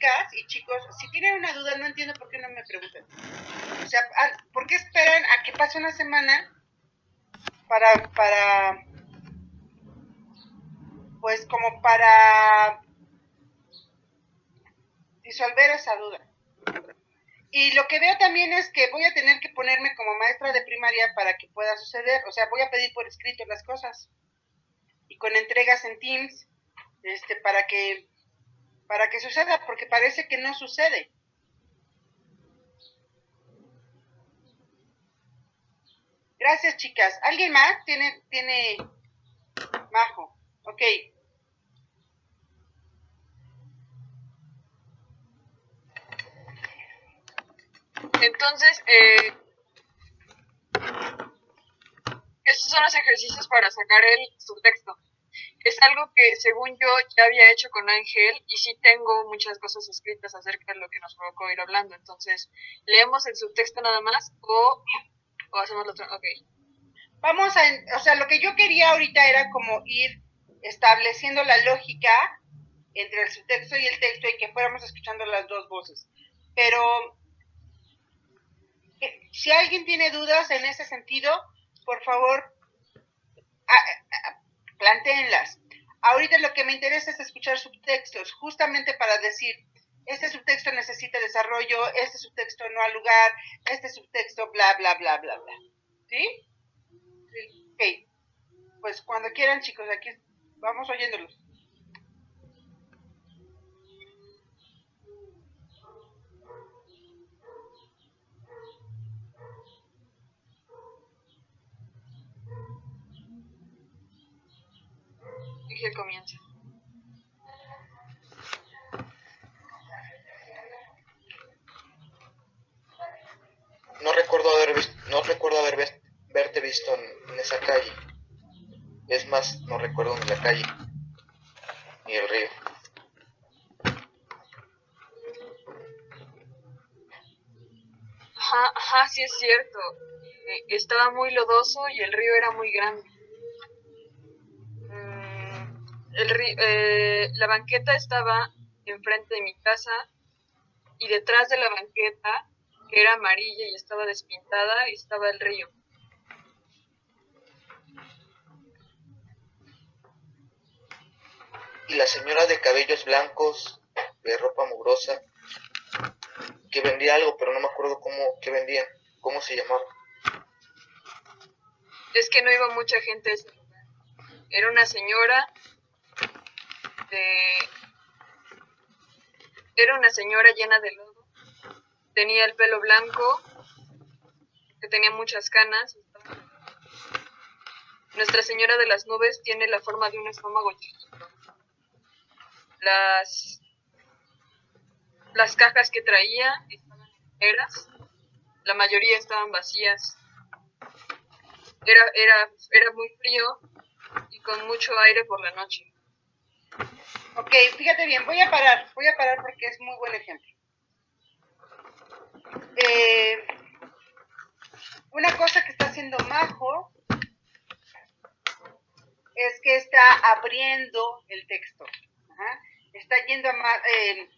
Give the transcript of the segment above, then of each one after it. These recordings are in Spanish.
chicas y chicos, si tienen una duda, no entiendo por qué no me preguntan. O sea, ah, ¿por qué esperan a que pase una semana para, para, pues como para disolver esa duda? Y lo que veo también es que voy a tener que ponerme como maestra de primaria para que pueda suceder. O sea, voy a pedir por escrito las cosas. Y con entregas en Teams, este, para que, para que suceda, porque parece que no sucede. Gracias, chicas. ¿Alguien más tiene, tiene, Majo? Ok. Entonces, eh, estos son los ejercicios para sacar el subtexto. Es algo que, según yo, ya había hecho con Ángel y sí tengo muchas cosas escritas acerca de lo que nos provocó ir hablando. Entonces, ¿leemos el subtexto nada más o, o hacemos lo otro? Ok. Vamos a, o sea, lo que yo quería ahorita era como ir estableciendo la lógica entre el subtexto y el texto y que fuéramos escuchando las dos voces. Pero si alguien tiene dudas en ese sentido, por favor, planteenlas. Ahorita lo que me interesa es escuchar subtextos, justamente para decir, este subtexto necesita desarrollo, este subtexto no ha lugar, este subtexto bla, bla, bla, bla, bla. ¿Sí? Sí. Ok. Pues cuando quieran, chicos, aquí vamos oyéndolos. Que comienza. No recuerdo haber visto, no recuerdo haber verte visto en, esa calle. Es más, no recuerdo ni la calle, ni el río. Ajá, ajá, sí es cierto. Eh, estaba muy lodoso y el río era muy grande. Eh, la banqueta estaba enfrente de mi casa y detrás de la banqueta, que era amarilla y estaba despintada, estaba el río. Y la señora de cabellos blancos, de ropa mugrosa, que vendía algo, pero no me acuerdo cómo, qué vendía, cómo se llamaba. Es que no iba mucha gente Era una señora era una señora llena de lodo, tenía el pelo blanco, que tenía muchas canas. Nuestra Señora de las Nubes tiene la forma de un estómago chiquito. Las, las cajas que traía estaban enteras, la mayoría estaban vacías. Era, era, era muy frío y con mucho aire por la noche. Ok, fíjate bien, voy a parar, voy a parar porque es muy buen ejemplo. Eh, una cosa que está haciendo Majo es que está abriendo el texto. Está yendo a... Eh,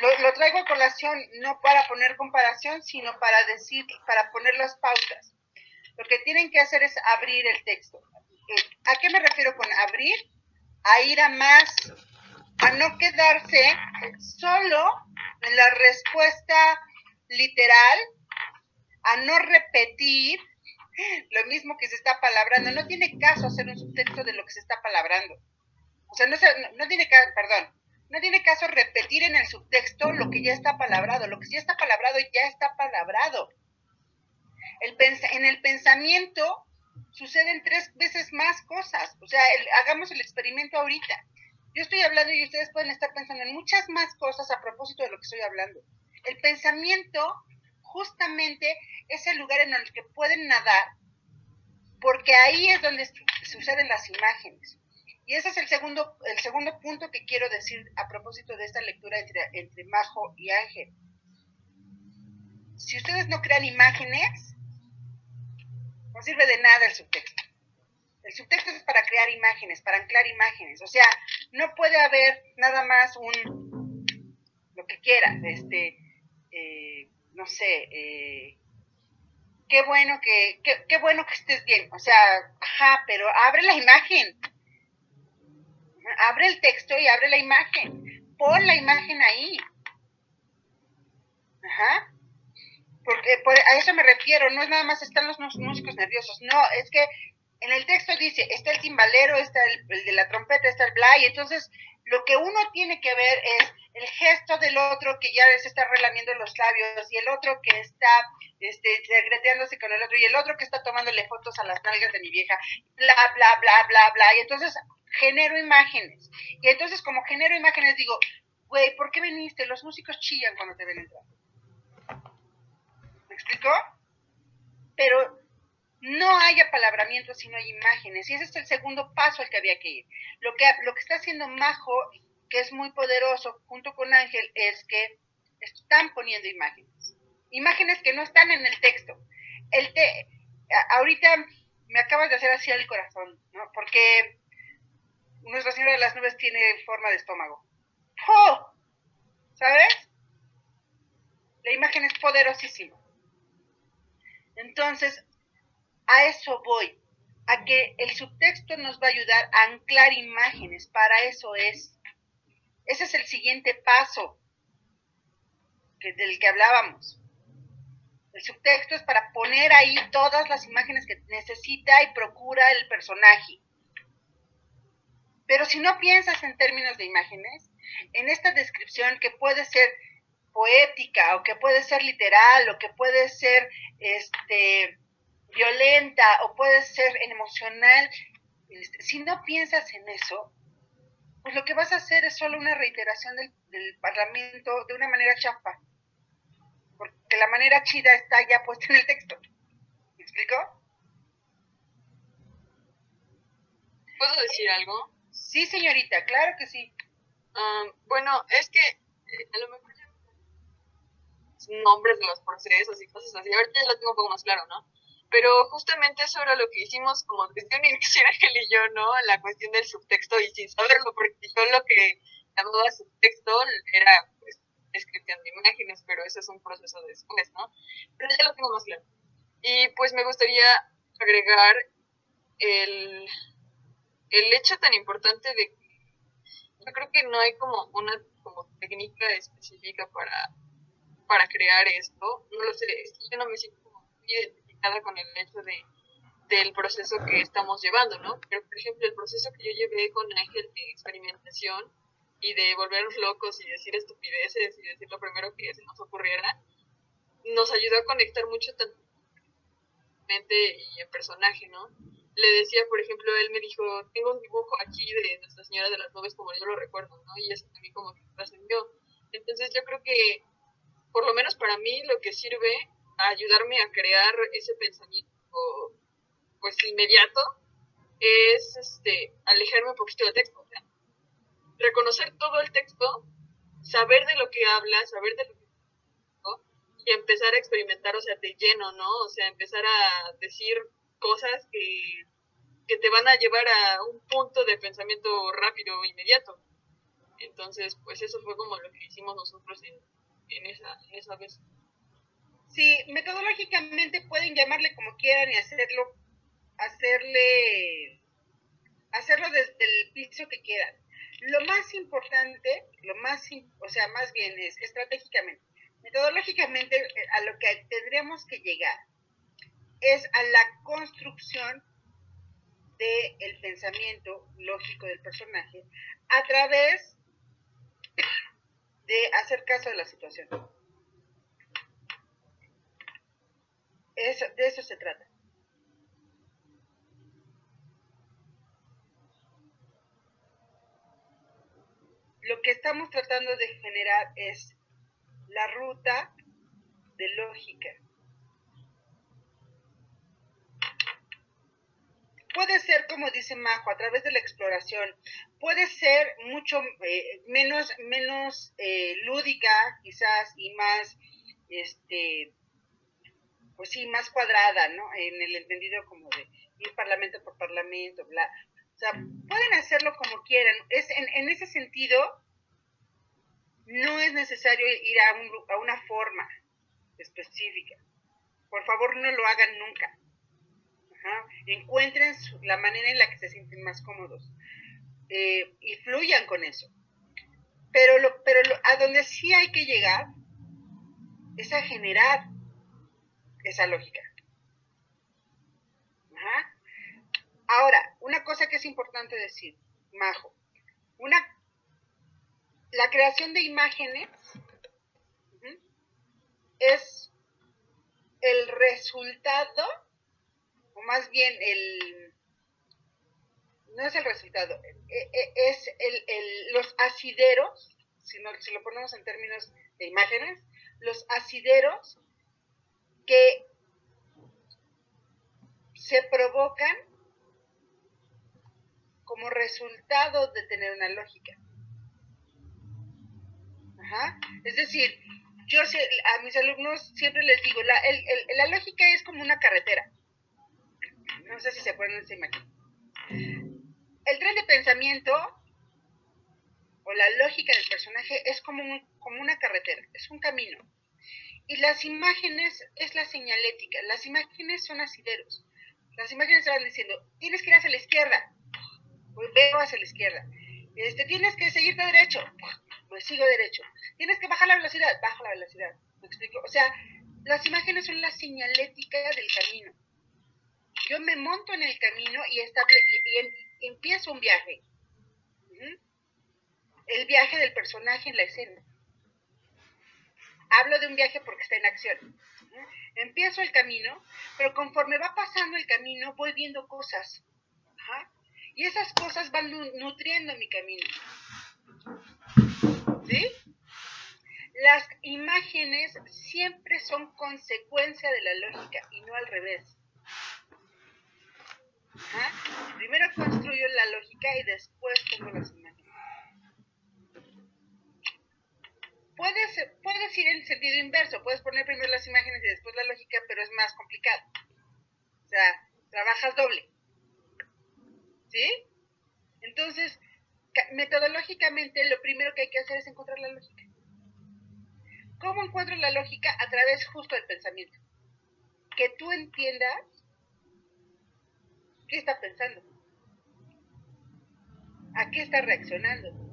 lo, lo, traigo a colación no para poner comparación, sino para decir, para poner las pautas. Lo que tienen que hacer es abrir el texto. Eh, ¿A qué me refiero con abrir? A ir a más a no quedarse solo en la respuesta literal, a no repetir lo mismo que se está palabrando. No tiene caso hacer un subtexto de lo que se está palabrando. O sea, no, no tiene caso, perdón, no tiene caso repetir en el subtexto lo que ya está palabrado. Lo que ya está palabrado ya está palabrado. El en el pensamiento suceden tres veces más cosas. O sea, hagamos el experimento ahorita. Yo estoy hablando y ustedes pueden estar pensando en muchas más cosas a propósito de lo que estoy hablando. El pensamiento justamente es el lugar en el que pueden nadar, porque ahí es donde suceden las imágenes. Y ese es el segundo, el segundo punto que quiero decir a propósito de esta lectura entre, entre Majo y Ángel. Si ustedes no crean imágenes, no sirve de nada el subtexto. El subtexto es para crear imágenes, para anclar imágenes. O sea, no puede haber nada más un, lo que quiera, este, eh, no sé, eh, qué bueno que, qué, qué bueno que estés bien, o sea, ajá, pero abre la imagen, abre el texto y abre la imagen, pon la imagen ahí, ajá, porque a eso me refiero, no es nada más están los músicos nerviosos, no, es que en el texto dice, está el timbalero, está el, de la trompeta, está el blay, entonces lo que uno tiene que ver es el gesto del otro que ya se está relamiendo los labios y el otro que está este, secreteándose con el otro y el otro que está tomándole fotos a las nalgas de mi vieja, bla, bla, bla, bla, bla. Y entonces genero imágenes. Y entonces como genero imágenes digo, güey, ¿por qué viniste? Los músicos chillan cuando te ven entrar. ¿Me explico? Pero no hay apalabramiento si no hay imágenes. Y ese es el segundo paso al que había que ir. Lo que, lo que está haciendo Majo, que es muy poderoso, junto con Ángel, es que están poniendo imágenes. Imágenes que no están en el texto. El te, ahorita me acabas de hacer así el corazón, ¿no? Porque Nuestra Señora de las Nubes tiene forma de estómago. ¡Oh! ¿Sabes? La imagen es poderosísima. Entonces, a eso voy, a que el subtexto nos va a ayudar a anclar imágenes, para eso es. Ese es el siguiente paso del que hablábamos. El subtexto es para poner ahí todas las imágenes que necesita y procura el personaje. Pero si no piensas en términos de imágenes, en esta descripción que puede ser poética o que puede ser literal o que puede ser este violenta o puede ser emocional, este, si no piensas en eso, pues lo que vas a hacer es solo una reiteración del, Parlamento de una manera chafa. Porque la manera chida está ya puesta en el texto. ¿Me explico? ¿Puedo decir algo? Sí, señorita, claro que sí. Ah, bueno, es que eh, a lo mejor nombres de los procesos y cosas así. Ahorita ya lo tengo un poco más claro, ¿no? Pero justamente eso era lo que hicimos como desde un inicio Ángel y yo, ¿no? La cuestión del subtexto y sin saberlo, porque yo lo que llamaba subtexto era pues descripción de imágenes, pero eso es un proceso después, ¿no? Pero ya lo tengo más claro. Y pues me gustaría agregar el, el hecho tan importante de que yo creo que no hay como una como técnica específica para, para crear esto. No lo sé, yo no me siento como muy con el hecho de, del proceso que estamos llevando, ¿no? Pero, por ejemplo, el proceso que yo llevé con Ángel de experimentación y de volvernos locos y decir estupideces y decir lo primero que se nos ocurriera, nos ayudó a conectar mucho tanto mente y en personaje, ¿no? Le decía, por ejemplo, él me dijo, tengo un dibujo aquí de Nuestra Señora de las Nubes como yo lo recuerdo, ¿no? Y eso también como que trascendió. Entonces yo creo que, por lo menos para mí, lo que sirve ayudarme a crear ese pensamiento pues inmediato es este alejarme un poquito del texto reconocer todo el texto saber de lo que habla saber de lo que y empezar a experimentar o sea de lleno no o sea empezar a decir cosas que, que te van a llevar a un punto de pensamiento rápido inmediato. Entonces pues eso fue como lo que hicimos nosotros en, en esa en esa vez Sí, metodológicamente pueden llamarle como quieran y hacerlo, hacerle, hacerlo desde el piso que quieran. Lo más importante, lo más, o sea, más bien es estratégicamente, metodológicamente eh, a lo que tendríamos que llegar es a la construcción del pensamiento lógico del personaje a través de hacer caso de la situación. De eso se trata. Lo que estamos tratando de generar es la ruta de lógica. Puede ser, como dice Majo, a través de la exploración, puede ser mucho eh, menos, menos eh, lúdica quizás y más este, pues sí, más cuadrada, ¿no? En el entendido como de ir parlamento por parlamento, bla. O sea, pueden hacerlo como quieran. Es en, ese sentido, No es necesario ir a, un, a una forma específica. Por favor, no lo hagan nunca. Encuentren la manera en la que se sienten más cómodos eh, y fluyan con eso. Pero a donde sí hay que llegar es a generar esa lógica. Ahora, una cosa que es importante decir, Majo, una, la creación de imágenes es el resultado, o más bien el, no es el resultado, e, e, es el, los asideros, si, si lo ponemos en términos de imágenes, los asideros que se provocan como resultado de tener una lógica. Es decir, yo a mis alumnos siempre les digo, la, lógica es como una carretera. No sé si se acuerdan de esa imagen. El tren de pensamiento o la lógica del personaje es como una carretera, es un camino. Y las imágenes es la señalética, las imágenes son asideros. Las imágenes van diciendo, tienes que ir hacia la izquierda, pues veo hacia la izquierda. Este, tienes que seguirte derecho, pues sigo derecho. Tienes que bajar la velocidad, bajo la velocidad. ¿Me explico? O sea, las imágenes son la señalética del camino. Yo me monto en el camino y, y, em, empiezo un viaje. El viaje del personaje en la escena. Hablo de un viaje porque está en acción. Empiezo el camino, pero conforme va pasando el camino voy viendo cosas. Y esas cosas van nutriendo mi camino. ¿Sí? Las imágenes siempre son consecuencia de la lógica y no al revés. Primero construyo la lógica y después pongo las imágenes. Puedes, puedes ir en sentido inverso, puedes poner primero las imágenes y después la lógica, pero es más complicado. O sea, trabajas doble. ¿Sí? Entonces, metodológicamente lo primero que hay que hacer es encontrar la lógica. ¿Cómo encuentro la lógica? A través justo del pensamiento. Que tú entiendas qué está pensando. ¿A qué está reaccionando?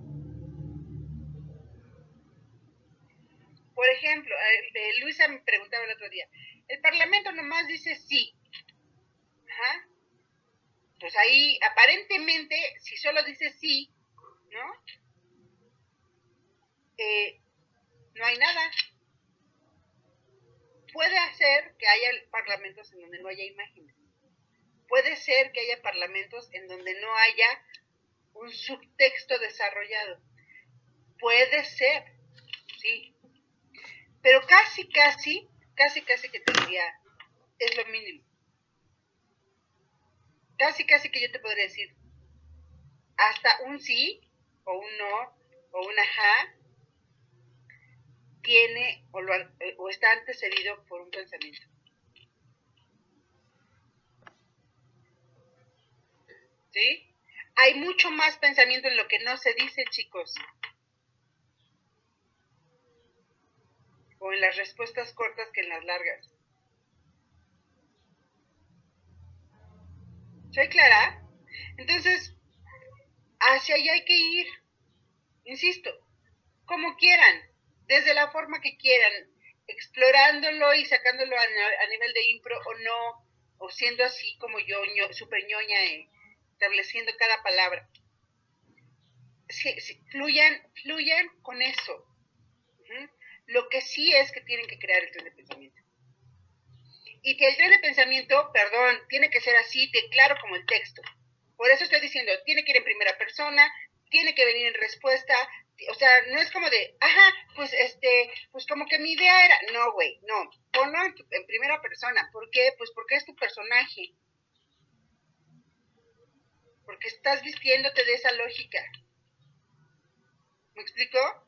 Por ejemplo, Luisa me preguntaba el otro día, el Parlamento nomás dice sí. Ajá. Pues ahí, aparentemente, si solo dice sí, ¿no? Eh, no hay nada. Puede hacer que haya parlamentos en donde no haya imágenes. Puede ser que haya parlamentos en donde no haya un subtexto desarrollado. Puede ser, sí. Pero casi, casi, casi, casi que tendría, es lo mínimo casi, casi que yo te podría decir, hasta un sí o un no o un ajá tiene o, lo, o está antecedido por un pensamiento. ¿Sí? Hay mucho más pensamiento en lo que no se dice, chicos. O en las respuestas cortas que en las largas. ¿Soy clara? Entonces, hacia allá hay que ir, insisto, como quieran, desde la forma que quieran, explorándolo y sacándolo a, nivel de impro o no, o siendo así como yo, super ñoña, eh, estableciendo cada palabra. fluyan, fluyan con eso. Lo que sí es que tienen que crear el tren de pensamiento y que el tren de pensamiento, perdón, tiene que ser así de claro como el texto. Por eso estoy diciendo, tiene que ir en primera persona, tiene que venir en respuesta, o sea, no es como de, ajá, pues este, pues como que mi idea era, no, güey, no, ponlo en, primera persona. ¿Por qué? Pues porque es tu personaje. Porque estás vistiéndote de esa lógica. ¿Me explico?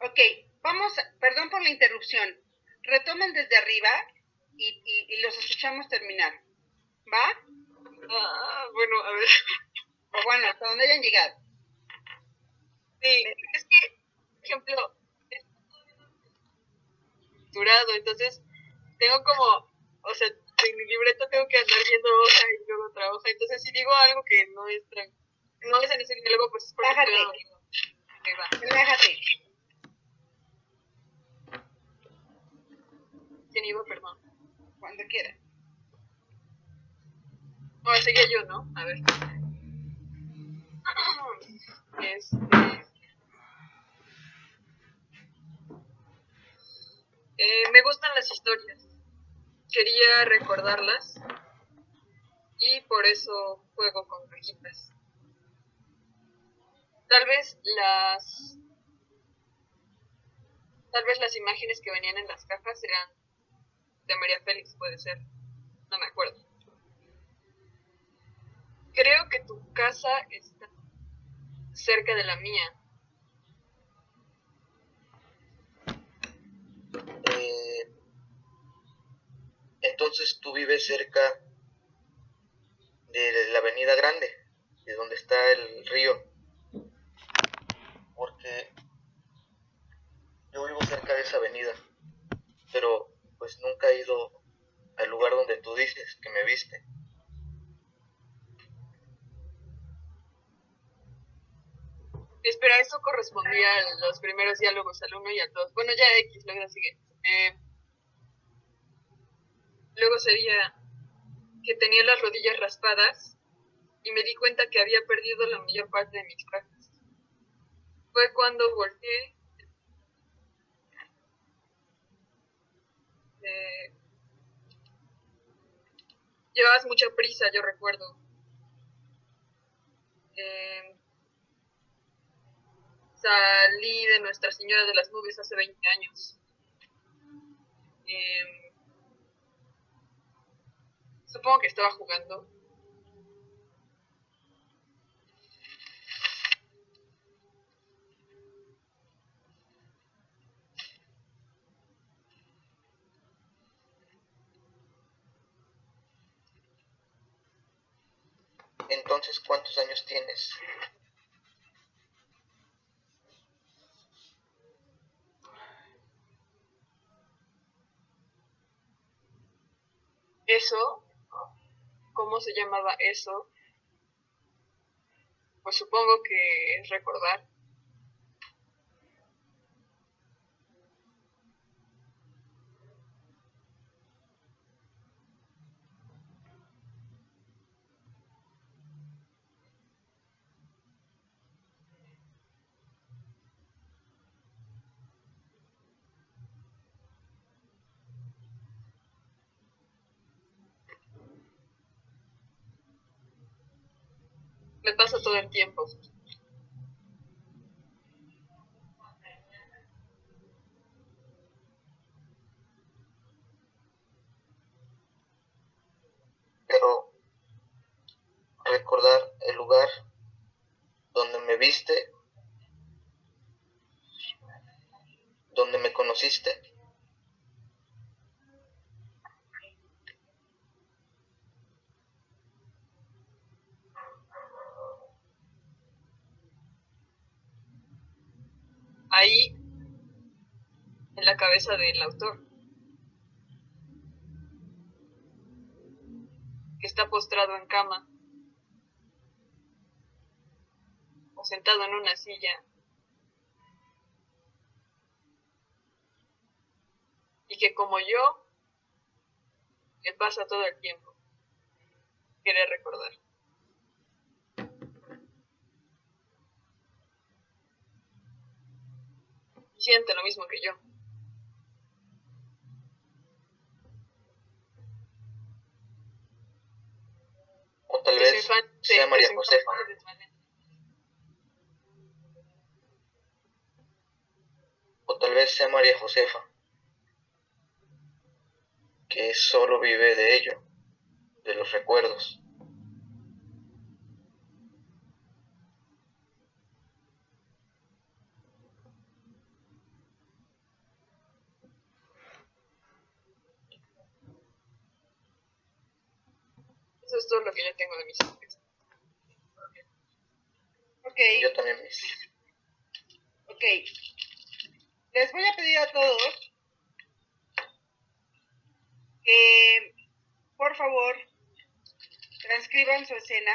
Ok, vamos, perdón por la interrupción. Retomen desde arriba y, los escuchamos terminar. ¿Va? Ah, bueno, a ver. O bueno, hasta donde hayan llegado. Sí, es que, por ejemplo, entonces tengo como, o sea, en mi libreto tengo que andar viendo hoja y luego otra hoja, entonces si digo algo que no es no es en ese diálogo, pues es porque va. Relájate. ¿Quién iba? Perdón. Cuando quieras. No, seguía yo, ¿no? A ver. Este. Eh, me gustan las historias. Quería recordarlas. Y por eso juego con cajitas. Tal vez las. Tal vez las imágenes que venían en las cajas eran de María Félix, puede ser. No me acuerdo. Creo que tu casa está cerca de la mía. Eh, entonces tú vives cerca de la avenida grande, de donde está el río. Porque yo vivo cerca de esa avenida, pero pues nunca he ido al lugar donde tú dices que me viste. Espera, eso correspondía a los primeros diálogos al 1 y al 2. Bueno, ya X, luego ya sigue. Eh, luego sería que tenía las rodillas raspadas y me di cuenta que había perdido la mayor parte de mis cajas. Fue cuando volteé. Llevabas mucha prisa, yo recuerdo. Eh, salí de Nuestra Señora de las Nubes hace 20 años. Eh, supongo que estaba jugando. Entonces, ¿cuántos años tienes? Eso, ¿cómo se llamaba eso? Pues supongo que es recordar. Pasa todo el tiempo. Pero recordar el lugar donde me viste, donde me conociste. Ahí, en la cabeza del autor, que está postrado en cama o sentado en una silla y que como yo le pasa todo el tiempo quiere recordar. Siente lo mismo que yo. O tal vez sea María Josefa. O tal vez sea María Josefa, que solo vive de ello, de los recuerdos. Es todo lo que yo tengo de mis. Ok, Yo también mis. ok. Les voy a pedir a todos que, por favor, transcriban su escena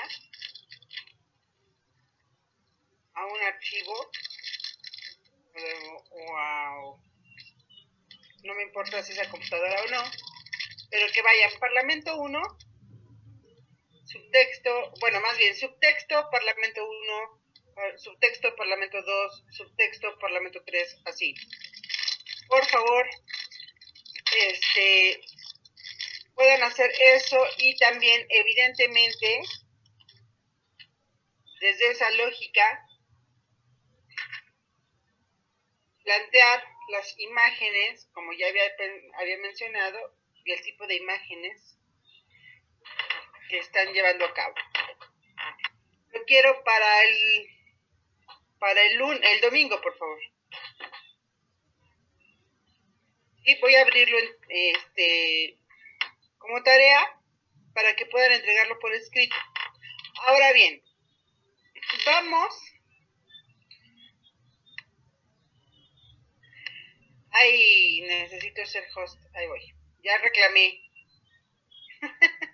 a un archivo. Wow. No me importa si es a computadora o no, pero que vayan Parlamento 1, subtexto, bueno, más bien subtexto, Parlamento 1, eh, subtexto, Parlamento 2, subtexto, Parlamento 3, así. Por favor, este, puedan hacer eso y también, evidentemente, desde esa lógica, plantear las imágenes, como ya había, había mencionado, y el tipo de imágenes que están llevando a cabo. Lo quiero para el para el lun el domingo, por favor. Y voy a abrirlo este como tarea para que puedan entregarlo por escrito. Ahora bien, vamos Ay, necesito ser host. Ahí voy. Ya reclamé.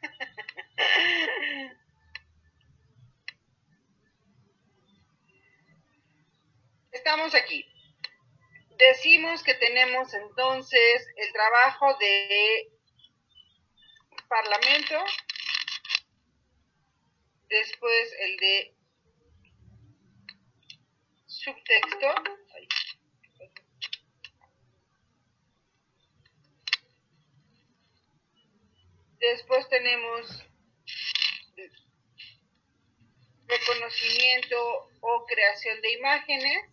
Estamos aquí. Decimos que tenemos entonces el trabajo de Parlamento, después el de subtexto. Después tenemos reconocimiento o creación de imágenes.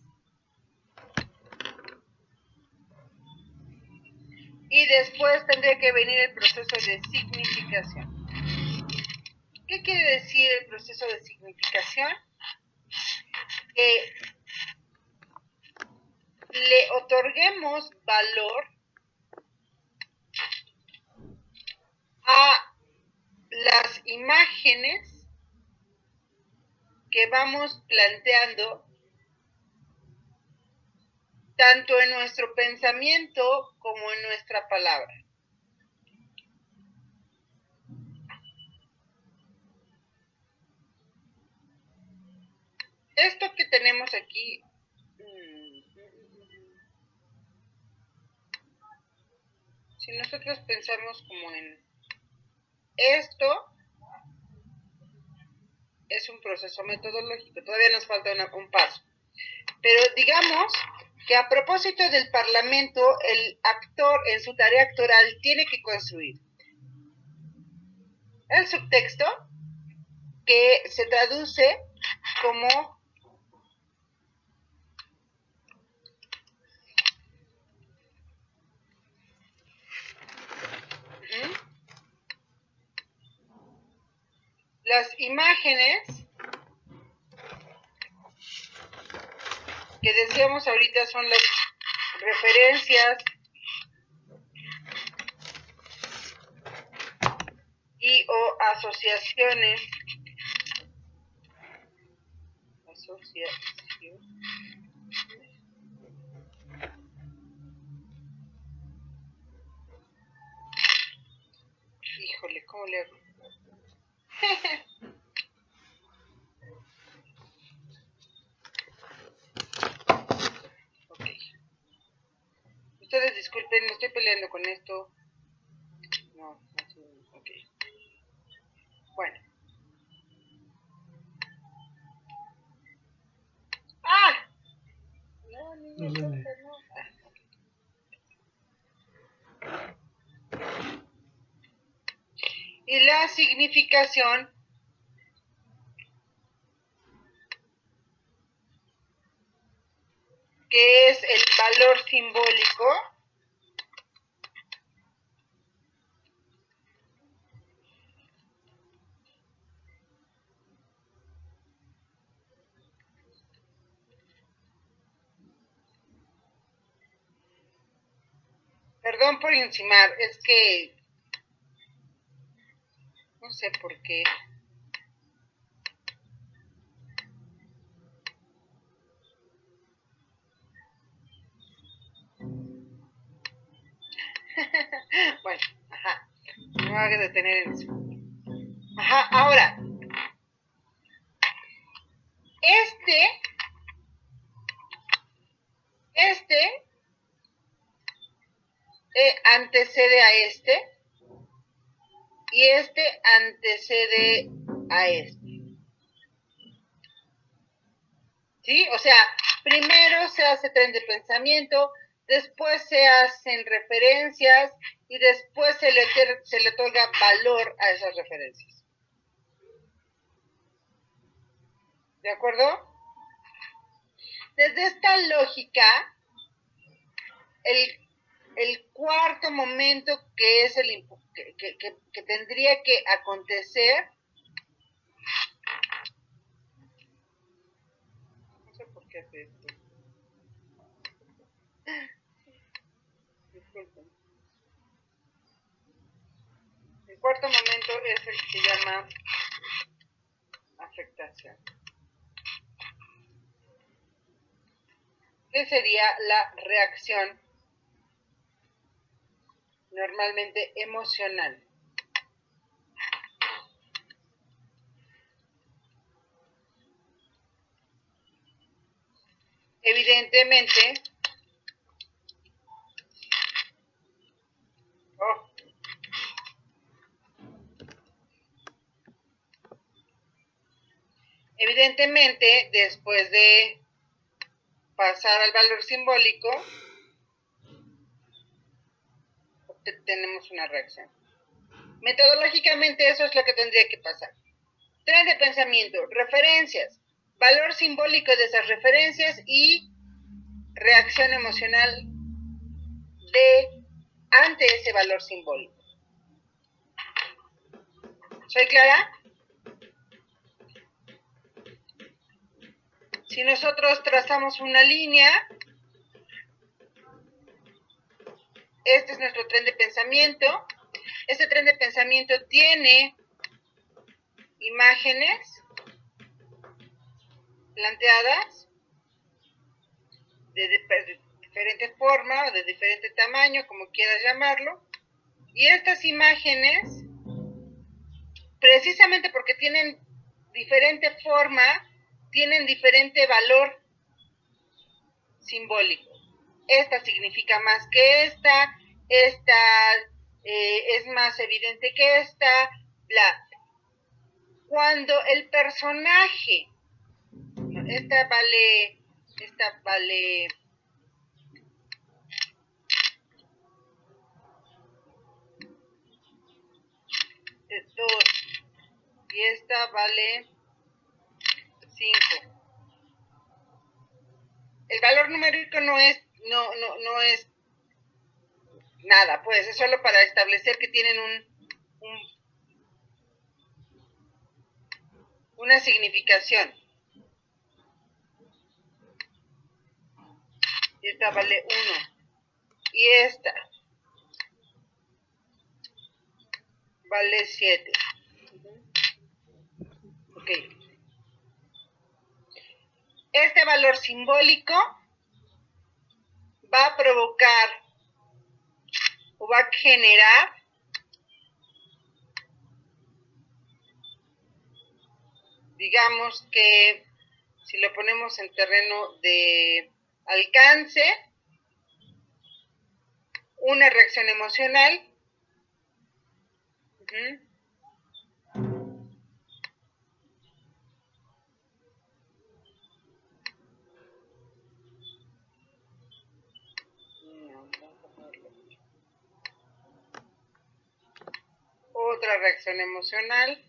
Y después tendría que venir el proceso de significación. ¿Qué quiere decir el proceso de significación? Que le otorguemos valor a las imágenes que vamos planteando tanto en nuestro pensamiento como en nuestra palabra. Esto que tenemos aquí mm, si nosotros pensamos como en esto es un proceso metodológico, todavía nos falta una- un paso. Pero digamos que a propósito del Parlamento, el actor en su tarea actoral tiene que construir el subtexto que se traduce como las imágenes que decíamos ahorita son las referencias. Y o asociaciones. Híjole cómo le hago Ok. Ustedes disculpen, me estoy peleando con esto. No, así, ok. Bueno. ¡Ah! No, niña, No, no, no. Ah, ok. Y la significación que es el valor simbólico Perdón por encimar, es que sé por qué. bueno, ajá. No me a detener en eso. Ajá, ahora. Este. Este. Eh, antecede a este. Y este antecede a este. ¿Sí? O sea, primero se hace tren de pensamiento, después se hacen referencias y después se le, se le otorga valor a esas referencias. ¿De acuerdo? Desde esta lógica, el, el cuarto momento que es el que, que, que tendría que acontecer no sé por qué hace esto. El cuarto momento es el que se llama afectación. ¿Qué sería la reacción normalmente emocional? Evidentemente, oh, evidentemente después de pasar al valor simbólico, tenemos una reacción. Metodológicamente eso es lo que tendría que pasar. Tren de pensamiento, referencias, valor simbólico de esas referencias y reacción emocional de ante ese valor simbólico. ¿Soy clara? Si nosotros trazamos una línea, este es nuestro tren de pensamiento. Este tren de pensamiento tiene imágenes planteadas de, de, diferente forma o de diferente tamaño, como quieras llamarlo. Y estas imágenes, precisamente porque tienen diferente forma, tienen diferente valor simbólico. Esta significa más que esta, esta eh, es más evidente que esta, bla. Cuando el personaje, esta vale, esta vale dos y esta vale 5. El valor numérico no es, no, no, no es nada, pues es solo para establecer que tienen un, un una significación. Esta vale 1. Y esta vale 7. Ok. Este valor simbólico va a provocar o va a generar digamos que si lo ponemos en terreno de alcance, una reacción emocional. Otra reacción emocional.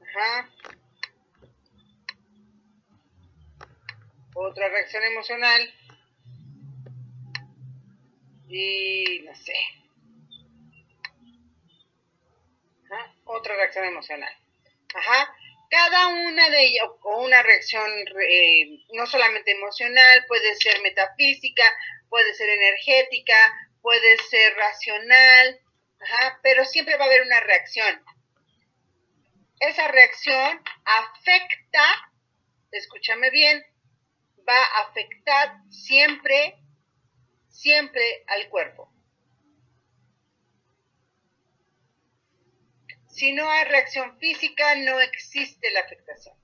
Ajá. Otra reacción emocional. Y no sé. Ajá. Otra reacción emocional. Ajá. Cada una de ellas, o una reacción eh, no solamente emocional, puede ser metafísica, puede ser energética, puede ser racional, Ajá, pero siempre va a haber una reacción. Esa reacción afecta, escúchame bien, va a afectar siempre, siempre al cuerpo. Si no hay reacción física, no existe la afectación.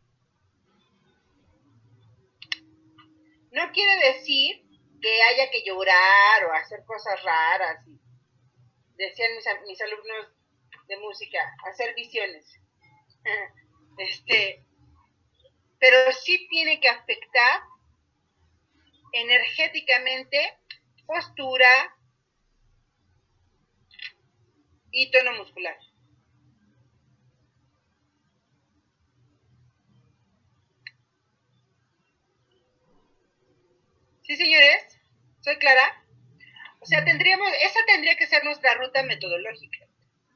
No quiere decir que haya que llorar o hacer cosas raras. Decían mis, alumnos de música, hacer visiones. este, pero sí tiene que afectar energéticamente postura y tono muscular. ¿Sí, señores? ¿Soy clara? O sea, tendríamos, esa tendría que ser nuestra ruta metodológica.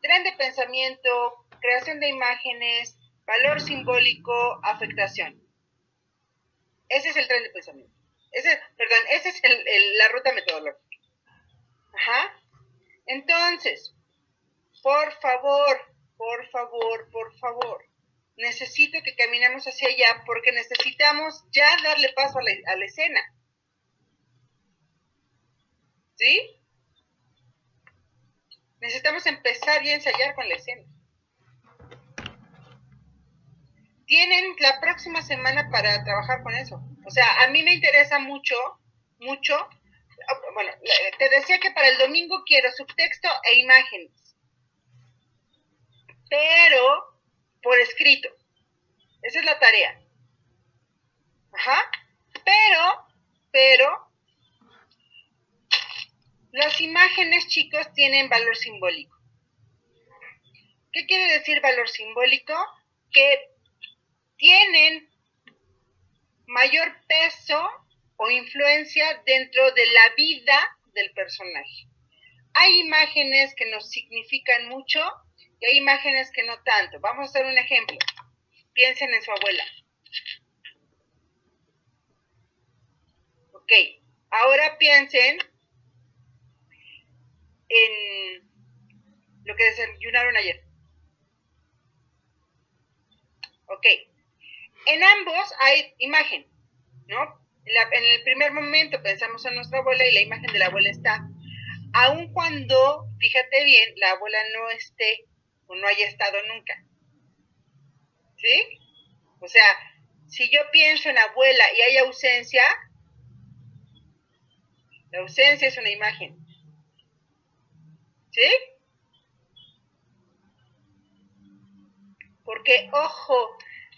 Tren de pensamiento, creación de imágenes, valor simbólico, afectación. Ese es el tren de pensamiento. Ese, perdón, esa es la ruta metodológica. Ajá. Entonces, por favor, por favor, por favor, necesito que caminemos hacia allá porque necesitamos ya darle paso a la escena. ¿Sí? Necesitamos empezar y ensayar con la escena. Tienen la próxima semana para trabajar con eso. O sea, a mí me interesa mucho, mucho. Bueno, te decía que para el domingo quiero subtexto e imágenes. Pero por escrito. Esa es la tarea. Ajá. Pero, pero, las imágenes, chicos, tienen valor simbólico. ¿Qué quiere decir valor simbólico? Que tienen mayor peso o influencia dentro de la vida del personaje. Hay imágenes que nos significan mucho y hay imágenes que no tanto. Vamos a hacer un ejemplo. Piensen en su abuela. Ok, ahora piensen en lo que desayunaron ayer. Ok. En ambos hay imagen, ¿no? En, el primer momento pensamos en nuestra abuela y la imagen de la abuela está. Aun cuando, fíjate bien, la abuela no esté o no haya estado nunca. ¿Sí? O sea, si yo pienso en abuela y hay ausencia, la ausencia es una imagen. ¿Sí? Porque, ojo,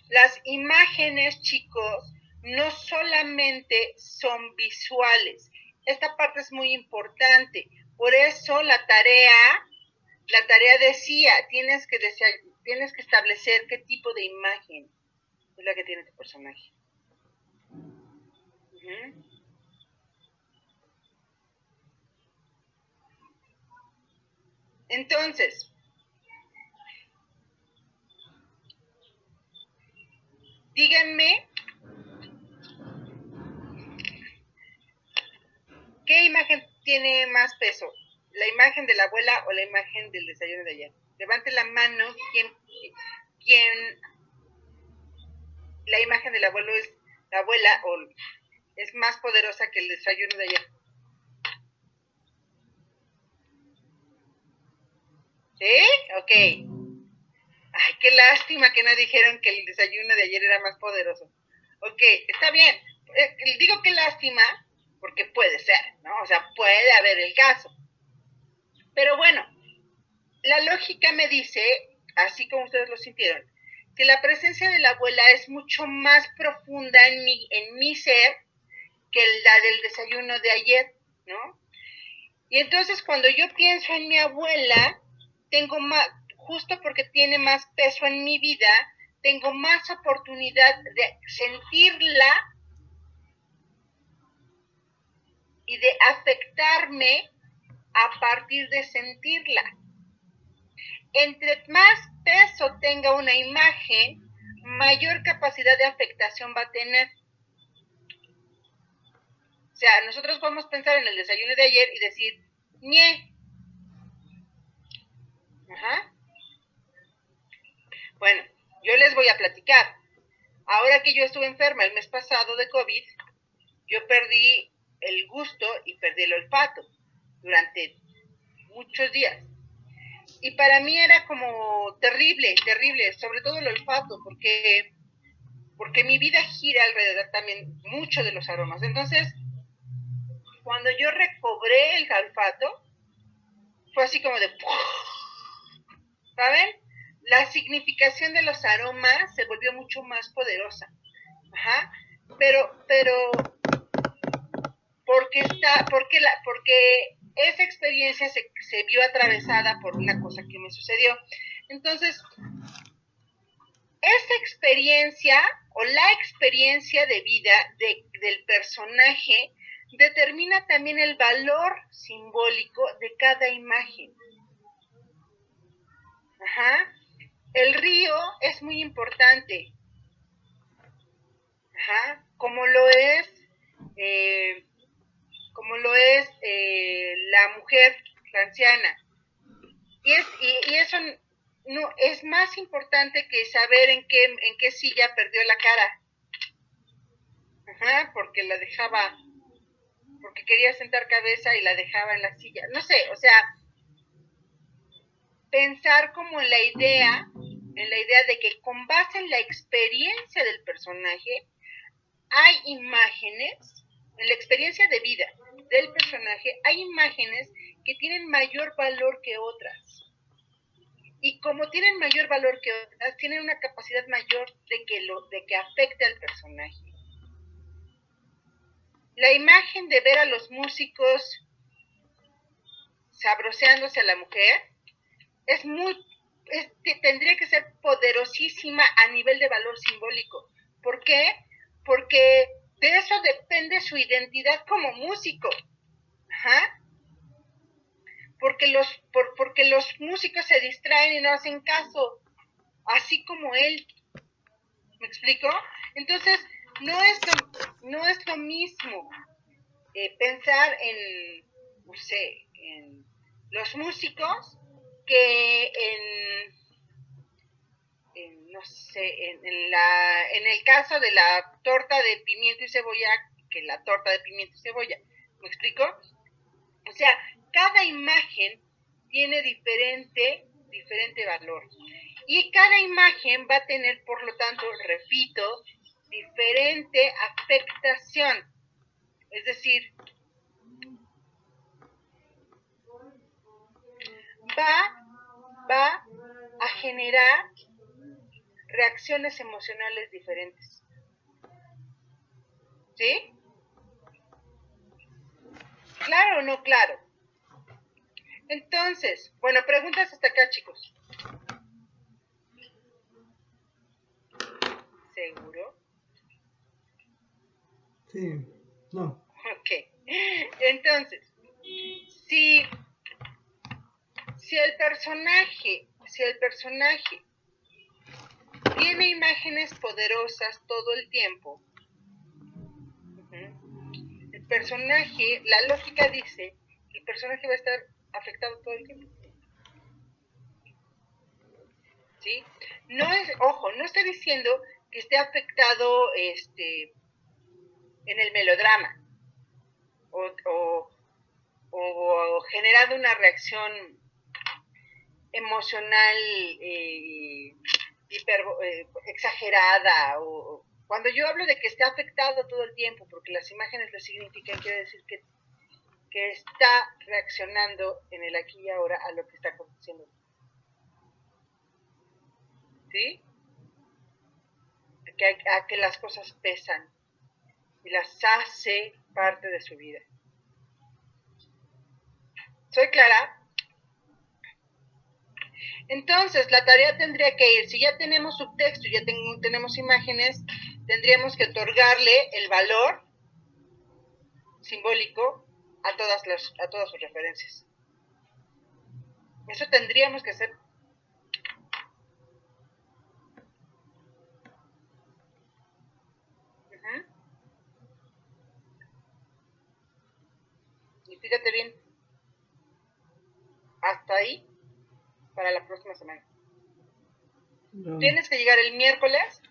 las imágenes, chicos, no solamente son visuales. Esta parte es muy importante. Por eso la tarea, la tarea decía, tienes que, tienes que establecer qué tipo de imagen es la que tiene tu personaje. Entonces, díganme qué imagen tiene más peso, la imagen de la abuela o la imagen del desayuno de ayer. Levante la mano quien, quien la imagen del abuelo es la abuela o es más poderosa que el desayuno de ayer. ¿Sí? Ok. Ay, qué lástima que no dijeron que el desayuno de ayer era más poderoso. Ok, está bien. Eh, digo qué lástima porque puede ser, ¿no? O sea, puede haber el caso. Pero bueno, la lógica me dice, así como ustedes lo sintieron, que la presencia de la abuela es mucho más profunda en mi, en mi ser que la del desayuno de ayer, ¿no? Y entonces cuando yo pienso en mi abuela, tengo más, justo porque tiene más peso en mi vida, tengo más oportunidad de sentirla y de afectarme a partir de sentirla. Entre más peso tenga una imagen, mayor capacidad de afectación va a tener. O sea, nosotros podemos pensar en el desayuno de ayer y decir, ñe, Ajá. Bueno, yo les voy a platicar. Ahora que yo estuve enferma el mes pasado de COVID, yo perdí el gusto y perdí el olfato durante muchos días. Y para mí era como terrible, terrible, sobre todo el olfato, porque, porque mi vida gira alrededor también mucho de los aromas. Entonces, cuando yo recobré el olfato, fue así como de ¡puff! ¿Saben? La significación de los aromas se volvió mucho más poderosa. Ajá. Pero, pero, porque está, porque la, porque esa experiencia se, se vio atravesada por una cosa que me sucedió. Entonces, esa experiencia o la experiencia de vida de, del personaje determina también el valor simbólico de cada imagen. Ajá. El río es muy importante. Ajá. Como lo es, eh, como lo es eh, la mujer, la anciana. Y, es, y, eso no, es más importante que saber en qué, en qué silla perdió la cara. Ajá, porque la dejaba porque quería sentar cabeza y la dejaba en la silla. No sé, o sea, pensar como en la idea, en la idea de que con base en la experiencia del personaje, hay imágenes, en la experiencia de vida del personaje, hay imágenes que tienen mayor valor que otras. Y como tienen mayor valor que otras, tienen una capacidad mayor de que, lo, de que afecte al personaje la imagen de ver a los músicos sabroseándose a la mujer es muy, tendría que ser poderosísima a nivel de valor simbólico. ¿Por qué? Porque de eso depende su identidad como músico. Porque los, porque los músicos se distraen y no hacen caso, así como él. ¿Me explico? Entonces, no es lo, no es lo mismo eh, pensar en, no sé, en los músicos que en, no sé, en, la, en el caso de la torta de pimiento y cebolla, que la torta de pimiento y cebolla. ¿Me explico? O sea, cada imagen tiene diferente, diferente valor. Y cada imagen va a tener, por lo tanto, repito, diferente afectación. Es decir, va, va a generar reacciones emocionales diferentes. ¿Sí? ¿Claro o no claro? Entonces, bueno, preguntas hasta acá, chicos. ¿Seguro? Sí, no. Ok. Entonces, si, si el personaje, si el personaje tiene imágenes poderosas todo el tiempo, el personaje, la lógica dice que el personaje va a estar afectado todo el tiempo. ¿Sí? No es, ojo, no estoy diciendo que esté afectado este en el melodrama o, o, generando una reacción emocional eh, eh, exagerada o cuando yo hablo de que está afectado todo el tiempo porque las imágenes lo significan quiere decir que, que está reaccionando en el aquí y ahora a lo que está aconteciendo ¿sí? a que las cosas pesan y las hace parte de su vida. ¿Soy clara? Entonces, la tarea tendría que ir, si ya tenemos subtexto, ya tenemos imágenes, tendríamos que otorgarle el valor simbólico a todas, las, a todas sus referencias. Eso tendríamos que hacer fíjate bien. Hasta ahí para la próxima semana. Tienes que llegar el miércoles.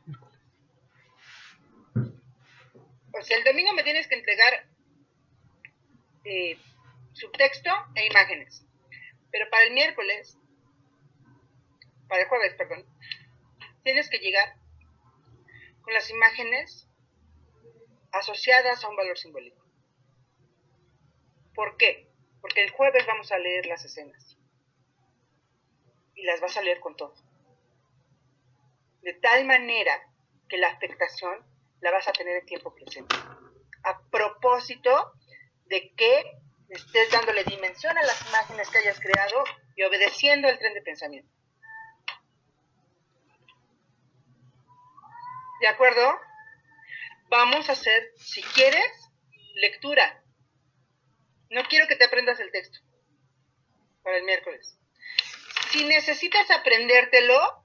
O sea, el domingo me tienes que entregar eh, subtexto e imágenes. Pero para el miércoles, para el jueves, perdón, tienes que llegar con las imágenes asociadas a un valor simbólico. ¿Por qué? Porque el jueves vamos a leer las escenas. Y las vas a leer con todo. De tal manera que la afectación la vas a tener en tiempo presente. A propósito de que estés dándole dimensión a las imágenes que hayas creado y obedeciendo el tren de pensamiento. ¿De acuerdo? Vamos a hacer, si quieres, lectura. No quiero que te aprendas el texto para el miércoles. Si necesitas aprendértelo,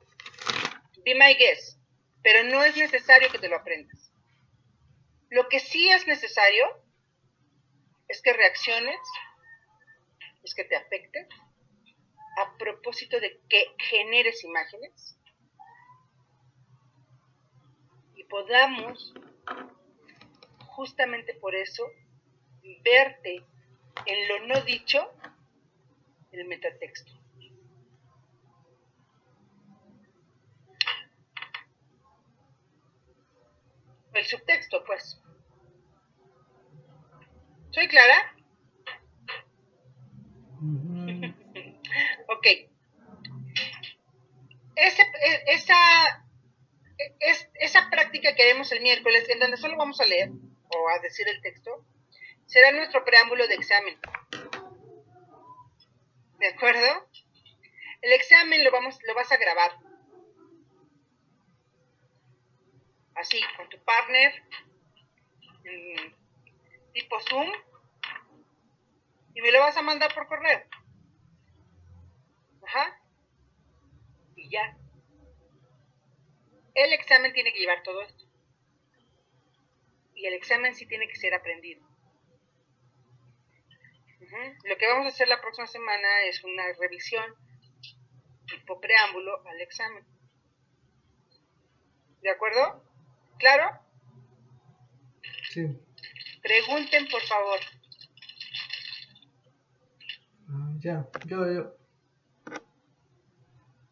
be my guest, pero no es necesario que te lo aprendas. Lo que sí es necesario es que reacciones, es que te afecte a propósito de que generes imágenes y podamos, justamente por eso, verte en lo no dicho, el metatexto. El subtexto, pues. ¿Soy clara? ok. Ese, e, esa, e, es, esa práctica que haremos el miércoles, en donde solo vamos a leer o a decir el texto, será nuestro preámbulo de examen. ¿De acuerdo? El examen lo, vamos, lo vas a grabar. Así, con tu partner, tipo Zoom, y me lo vas a mandar por correo. Ajá. Y ya. El examen tiene que llevar todo esto. Y el examen sí tiene que ser aprendido. Lo que vamos a hacer la próxima semana es una revisión tipo preámbulo al examen. ¿De acuerdo? ¿Claro? Sí. Pregunten, por favor. Ah, ya, yo, yo.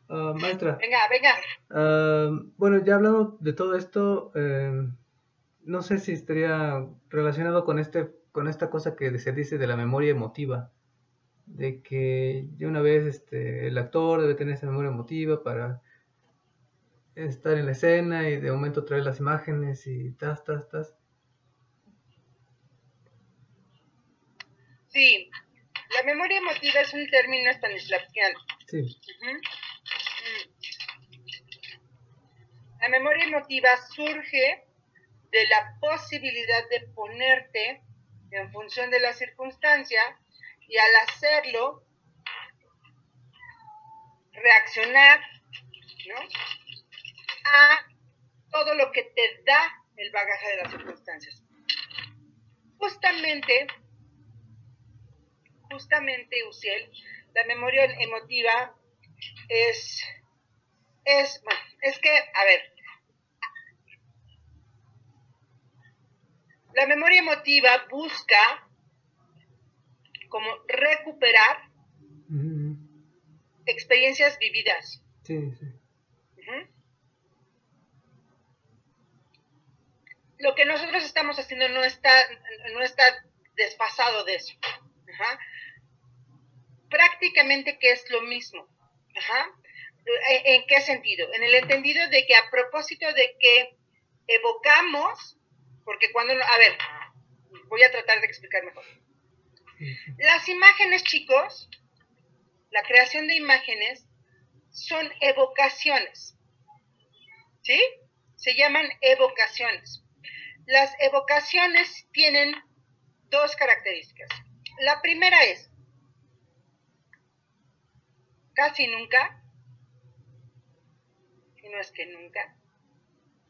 Ah, maestra. Venga, venga. Ah, bueno, ya hablando de todo esto, eh, no sé si estaría relacionado con este con esta cosa que se dice de la memoria emotiva, de que de una vez este, el actor debe tener esa memoria emotiva para estar en la escena y de momento traer las imágenes y tas, tas, tas. Sí, la memoria emotiva es un término stanislavskiano. Sí. La memoria emotiva surge de la posibilidad de ponerte en función de la circunstancia y al hacerlo reaccionar ¿no? A todo lo que te da el bagaje de las circunstancias. Justamente, justamente, Uciel, la memoria emotiva es, es, bueno, es que, a ver, La memoria emotiva busca como recuperar experiencias vividas. Sí, sí. Lo que nosotros estamos haciendo no está, no está desfasado de eso. Prácticamente que es lo mismo. ¿En qué sentido? En el entendido de que a propósito de que evocamos porque cuando, a ver, voy a tratar de explicar mejor. Las imágenes, chicos, la creación de imágenes son evocaciones. ¿Sí? Se llaman evocaciones. Las evocaciones tienen dos características. La primera es, casi nunca, y no es que nunca,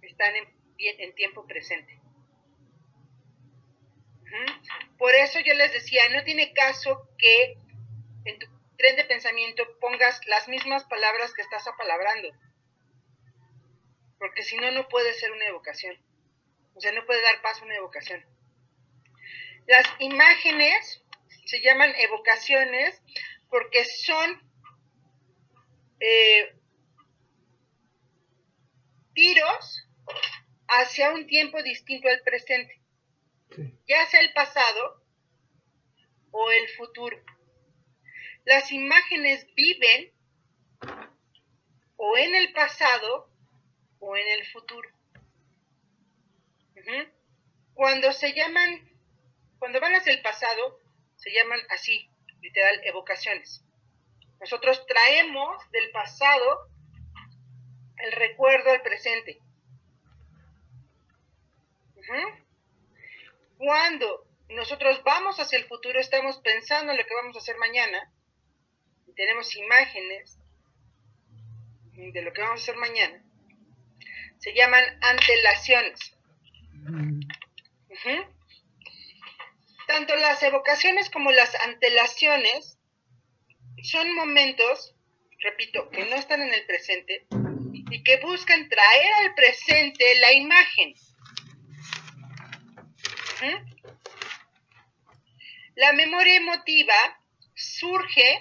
están en, en tiempo presente. Por eso yo les decía, no tiene caso que en tu tren de pensamiento pongas las mismas palabras que estás apalabrando. porque si no, no puede ser una evocación. O sea, no puede dar paso a una evocación. Las imágenes se llaman evocaciones porque son eh, tiros hacia un tiempo distinto al presente, ya sea el pasado o el futuro. Las imágenes viven o en el pasado o en el futuro. Cuando se llaman, cuando van hacia el pasado, se llaman así, literal, evocaciones. Nosotros traemos del pasado el recuerdo al presente. Cuando nosotros vamos hacia el futuro, estamos pensando en lo que vamos a hacer mañana, y tenemos imágenes de lo que vamos a hacer mañana, se llaman antelaciones. Tanto las evocaciones como las antelaciones son momentos, repito, que no están en el presente y que buscan traer al presente la imagen. La memoria emotiva surge,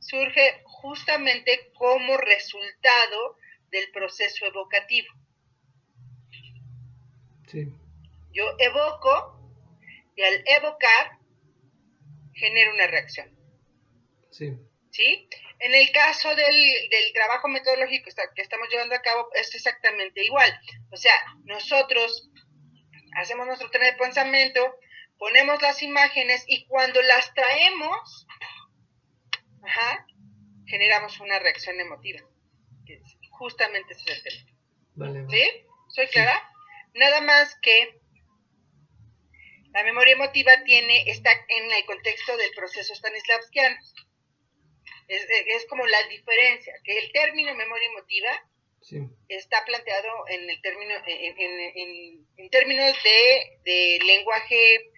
surge justamente como resultado del proceso evocativo. Yo evoco y al evocar genero una reacción. Sí. ¿Sí? En el caso del, del trabajo metodológico que estamos llevando a cabo es exactamente igual. O sea, nosotros hacemos nuestro tren de pensamiento, ponemos las imágenes y cuando las traemos, generamos una reacción emotiva. Justamente ese es el tema. ¿Sí? ¿Soy clara? Nada más que la memoria emotiva tiene, está en el contexto del proceso stanislavskiano. Es, es como la diferencia, que el término memoria emotiva está planteado en el término, en, en, términos de, de, lenguaje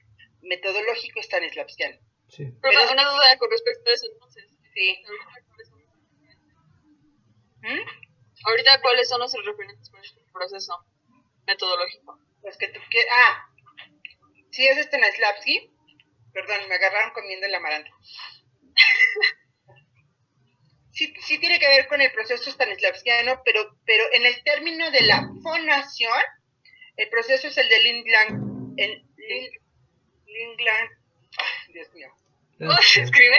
metodológico stanislavskiano. Sí. Pero, una duda con respecto a eso entonces. Sí. Ahorita, ¿cuáles son los referentes para este proceso metodológico? Pues que tú quieras. Ah, sí es Stanislavski. Perdón, me agarraron comiendo el amaranto. sí, sí tiene que ver con el proceso stanislavskiano, pero, pero en el término de la fonación, el proceso es el de Lindland. El, Lindland. Dios mío. ¿Cómo se escribe?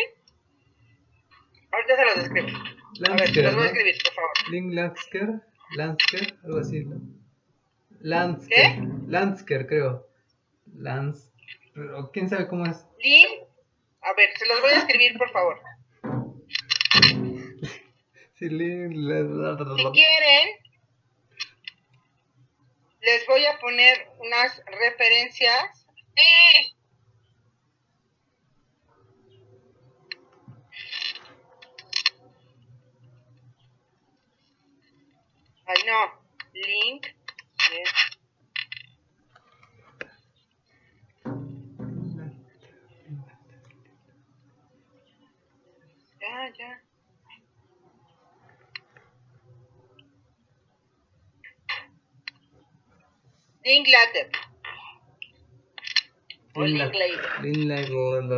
Ahorita se los describo. a ver, los voy a escribir, por favor. Lindlandsker, Landsker, algo así, ¿no? Landsker. ¿Qué? Landsker, creo. Lans. Pero quién sabe cómo es. Lin. A ver, se los voy a escribir, por favor. Si quieren, les voy a poner unas referencias. Ay, no. Link. Ya, ya. O Linklater.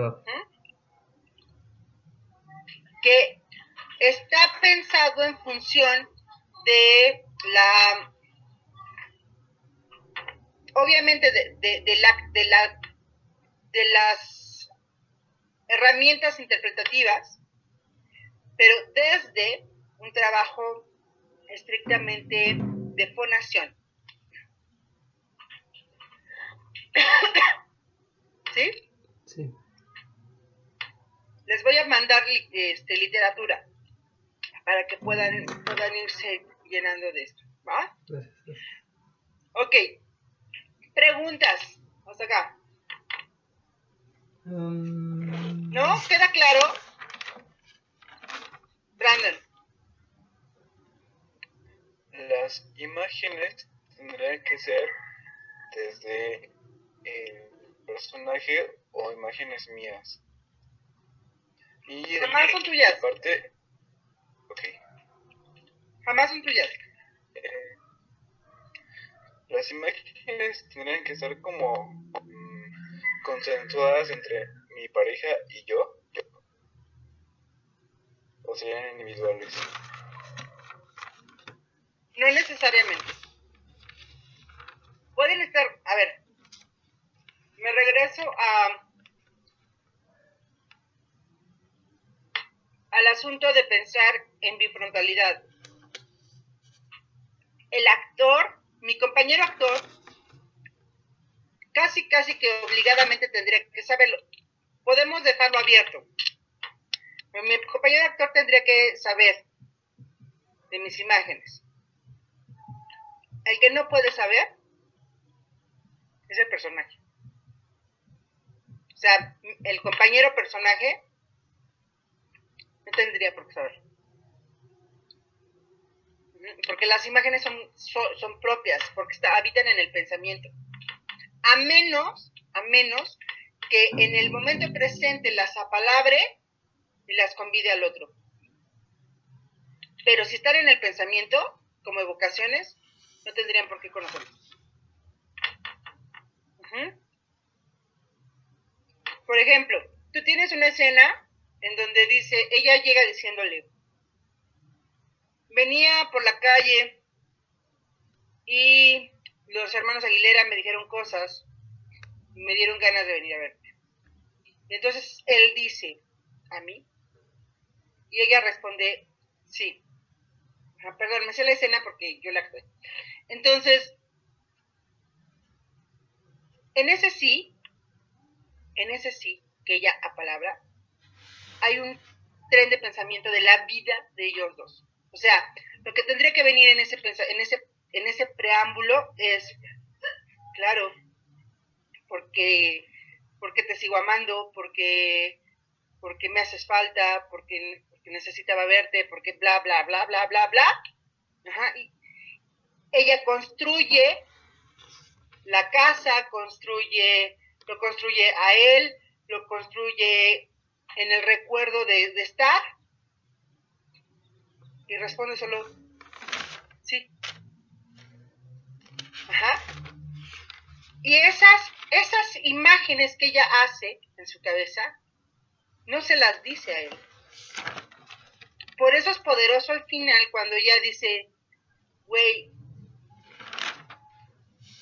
Que está pensado en función de la obviamente de, de, de, la, de, la, de las herramientas interpretativas, pero desde un trabajo estrictamente de fonación. ¿Sí? Sí. Les voy a mandar este, literatura para que puedan, puedan irse llenando de esto. ¿Va? Gracias. Ok. Preguntas. Hasta acá. Um... ¿No? ¿Queda claro? Brandon. Las imágenes tendrían que ser desde el personaje o imágenes mías. Y Jamás son tuyas. Aparte, ok. Jamás son tuyas. Eh, las imágenes tendrían que estar como mm, consensuadas entre mi pareja y yo, o serían individuales. No necesariamente. Pueden estar, a ver, me regreso a al asunto de pensar en bifrontalidad. El actor, mi compañero actor, casi, casi que obligadamente tendría que saberlo. Podemos dejarlo abierto. mi compañero actor tendría que saber de mis imágenes. El que no puede saber es el personaje. O sea, el compañero personaje no tendría por qué saber. Porque las imágenes son, propias, porque habitan en el pensamiento. A menos, a menos que en el momento presente las apalabre y las convide al otro. Pero si están en el pensamiento, como evocaciones, no tendrían por qué conocerlos. Por ejemplo, tú tienes una escena en donde dice, ella llega diciéndole, venía por la calle y los hermanos Aguilera me dijeron cosas y me dieron ganas de venir a verte. entonces él dice, ¿a mí? Y ella responde, sí. Perdón, me sé la escena porque yo la actué. Entonces, en ese sí, en ese sí, que ella a palabra, hay un tren de pensamiento de la vida de ellos dos. O sea, lo que tendría que venir en ese, en ese, en ese preámbulo es, claro, porque, porque te sigo amando, porque, porque me haces falta, porque, porque necesitaba verte, porque bla, bla, bla, bla, bla, bla. Ajá, y ella construye la casa, construye, lo construye a él, lo construye en el recuerdo de, estar y responde solo sí. Ajá. Y esas, esas imágenes que ella hace en su cabeza, no se las dice a él. Por eso es poderoso al final cuando ella dice, güey,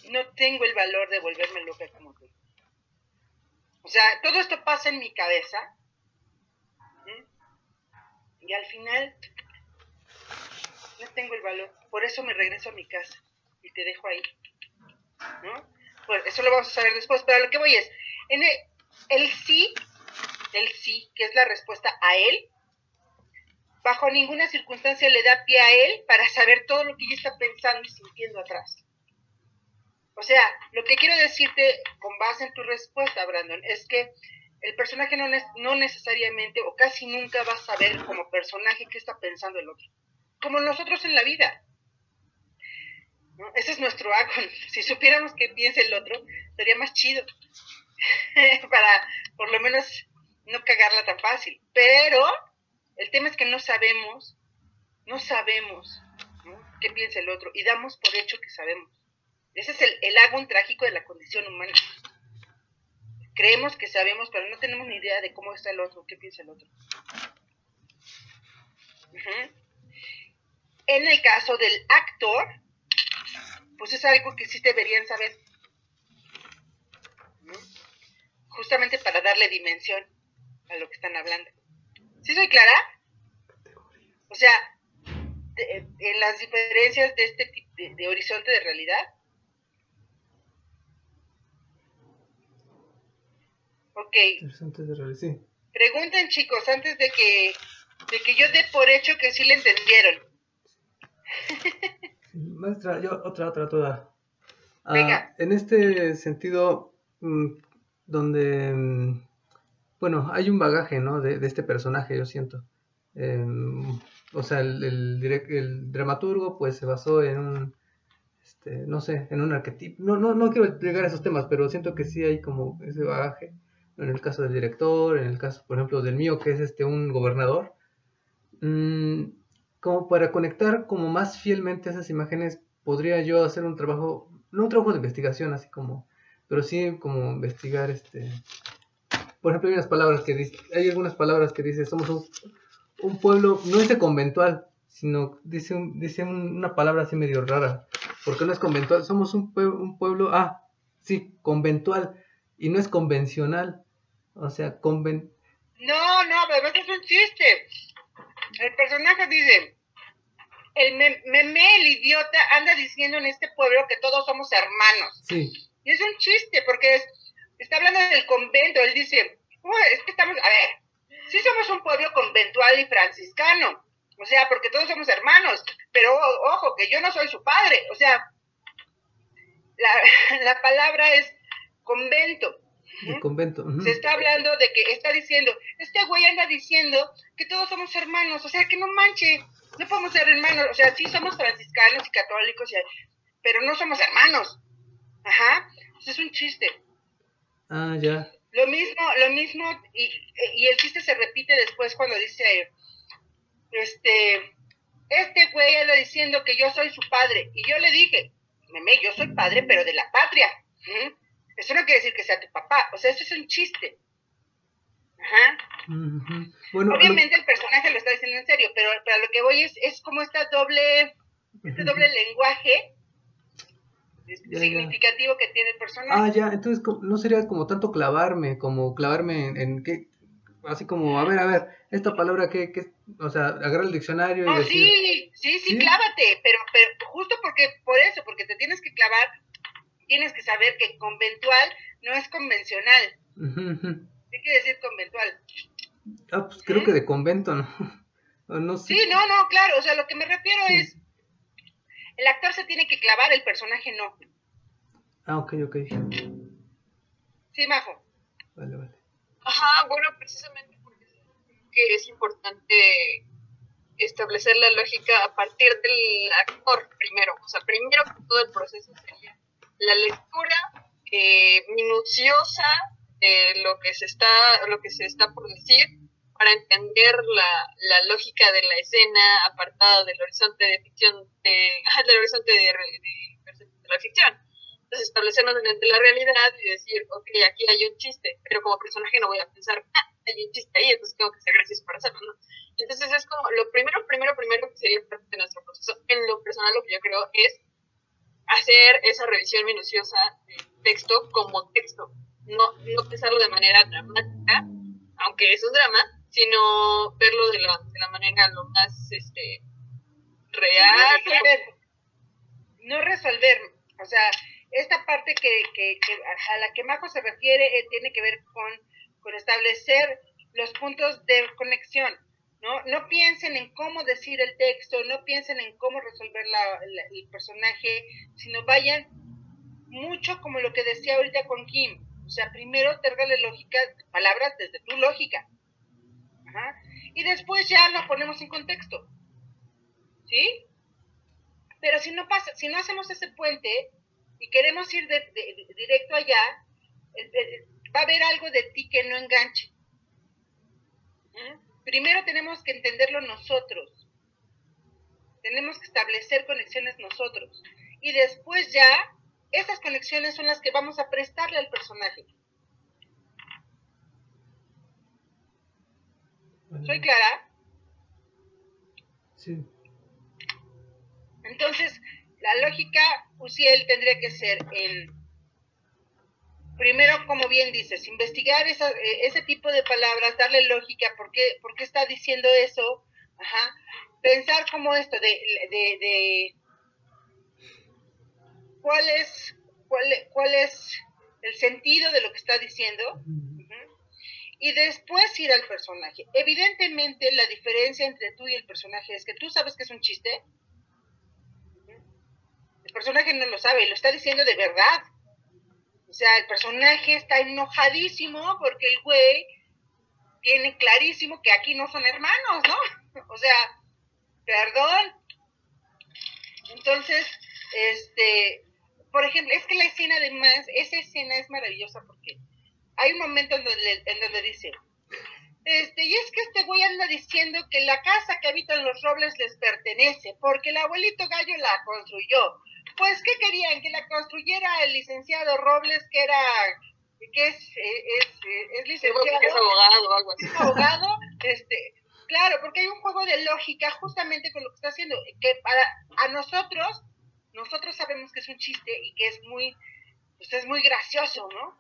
no tengo el valor de volverme loca como tú. O sea, todo esto pasa en mi cabeza y al final no tengo el valor. Por eso me regreso a mi casa y te dejo ahí. ¿No? Pues eso lo vamos a saber después, pero lo que voy es, en el, sí, el sí, que es la respuesta a él, bajo ninguna circunstancia le da pie a él para saber todo lo que ella está pensando y sintiendo atrás. O sea, lo que quiero decirte con base en tu respuesta, Brandon, es que el personaje no, no necesariamente o casi nunca va a saber como personaje qué está pensando el otro. Como nosotros en la vida. Ese es nuestro agon. Si supiéramos qué piensa el otro, sería más chido. Para por lo menos no cagarla tan fácil. Pero el tema es que no sabemos, no sabemos qué piensa el otro y damos por hecho que sabemos. Ese es el, el trágico de la condición humana creemos que sabemos, pero no tenemos ni idea de cómo está el otro, qué piensa el otro. En el caso del actor, pues es algo que sí deberían saber. Justamente para darle dimensión a lo que están hablando. ¿Sí soy clara? O sea, en las diferencias de este tipo de horizonte de realidad, Ok. sí. Pregunten chicos antes de que, de que yo dé por hecho que sí le entendieron. Maestra, yo otra, otra, toda. Ah, en este sentido, mm, donde, mm, bueno, hay un bagaje, ¿no? De, este personaje, yo siento. Em, o sea, el, el, el, dramaturgo, pues, se basó en un, este, no sé, en un arquetipo. No, no, no quiero llegar a esos temas, pero siento que sí hay como ese bagaje en el caso del director, en el caso, por ejemplo, del mío, que es este un gobernador, mm, como para conectar como más fielmente esas imágenes, podría yo hacer un trabajo no un trabajo de investigación así como, pero sí como investigar este, por ejemplo hay unas palabras que dice, hay algunas palabras que dice somos un, un pueblo, no dice conventual, sino dice, un- dice un- una palabra así medio rara, porque no es conventual, somos un, pue- un pueblo, ah, sí, conventual, y no es convencional, o sea, conven, No, no, pero es un chiste. El personaje dice, el me- meme, el idiota, anda diciendo en este pueblo que todos somos hermanos. sí, Y es un chiste, porque es- está hablando del convento. Él dice, "Uy, es que estamos, a ver, sí somos un pueblo conventual y franciscano. O sea, porque todos somos hermanos. Pero ojo, que yo no soy su padre. O sea, la, la palabra es convento. El convento, ujú. Se está hablando de que está diciendo, este güey anda diciendo que todos somos hermanos, o sea, que no manche, no podemos ser hermanos, o sea, sí somos franciscanos y católicos, y- pero no somos hermanos. Ajá, eso es un chiste. ah, ya, Lo mismo, lo mismo, y, y el chiste se repite después cuando dice, este, este güey anda diciendo que yo soy su padre, y yo le dije, meme, yo soy padre, pero de la patria. Ujú. Eso no quiere decir que sea tu papá, o sea, eso es un chiste. Ajá. ujú. bueno, lo- Obviamente el personaje lo está diciendo en serio, pero para lo que voy es, es como esta doble, este doble lenguaje Ya, ya. significativo que tiene el personaje. Ah, ya, entonces no sería como tanto clavarme, como clavarme en, en qué, así como, a ver, a ver, esta palabra que, que, o sea, agarrar el diccionario y No, decir, sí, sí, sí, ¿Sí? clávate, pero, pero justo porque, por eso, porque te tienes que clavar, tienes que saber que conventual no es convencional. ¿Qué quiere decir conventual? ah, pues creo que de convento, ¿no? O no sé. Sí, no, no, claro, o sea, lo que me refiero Sí. es, el actor se tiene que clavar, el personaje no. Ah, ok, ok, Sí, Majo. vale, vale. Ajá, bueno, precisamente porque que es importante establecer la lógica a partir del actor primero. O sea, primero que todo el proceso sería la lectura eh, minuciosa de lo que se está, lo que se está por decir para entender la, la lógica de la escena apartada del horizonte de ficción, de, del horizonte de, de de la ficción. Entonces establecernos ante la realidad y decir, ok, aquí hay un chiste, pero como personaje no voy a pensar, ah, hay un chiste ahí, entonces tengo que ser gracioso para hacerlo, ¿no? Entonces es como lo primero, primero, primero que sería parte de nuestro proceso. En lo personal lo que yo creo es hacer esa revisión minuciosa del texto como texto, no, no pensarlo de manera dramática, aunque es un drama, sino verlo de la, de la manera lo más este, real. no resolver, no resolver, o sea, esta parte que, que, que a la que Majo se refiere eh, tiene que ver con, con establecer los puntos de conexión, ¿no? No piensen en cómo decir el texto, no piensen en cómo resolver la, el personaje, sino vayan mucho como lo que decía ahorita con Kim, o sea, primero térgale lógica, palabras desde tu lógica, y después ya lo ponemos en contexto, ¿sí? Pero si no pasa, si no hacemos ese puente y queremos ir de, de- directo allá, va a haber algo de ti que no enganche. Primero tenemos que entenderlo nosotros. Tenemos que establecer conexiones nosotros. Y después ya, esas conexiones son las que vamos a prestarle al personaje. ¿Soy clara? Sí, Entonces, la lógica, Uciel, tendría que ser el, primero, como bien dices, investigar esa- eh, ese tipo de palabras, darle lógica, ¿por qué, por qué está diciendo eso? Ajá. Pensar como esto, de, de, de cuál es, cuál, cuál es el sentido de lo que está diciendo. Y después ir al personaje. Evidentemente, la diferencia entre tú y el personaje es que tú sabes que es un chiste. El personaje no lo sabe, lo está diciendo de verdad. O sea, el personaje está enojadísimo porque el güey tiene clarísimo que aquí no son hermanos, ¿no? O sea, perdón. Entonces, este, por ejemplo, es que la escena además, esa escena es maravillosa porque hay un momento en donde, en donde dice, este, y es que este güey anda diciendo que la casa que habitan los robles les pertenece, porque el abuelito gallo la construyó, Pues, ¿qué querían? Que la construyera el licenciado Robles, que era, que es, es, es, licenciado. Que es abogado o algo así. Es abogado, este, claro, porque hay un juego de lógica justamente con lo que está haciendo, que para a nosotros, nosotros sabemos que es un chiste y que es muy, pues es muy gracioso, ¿no?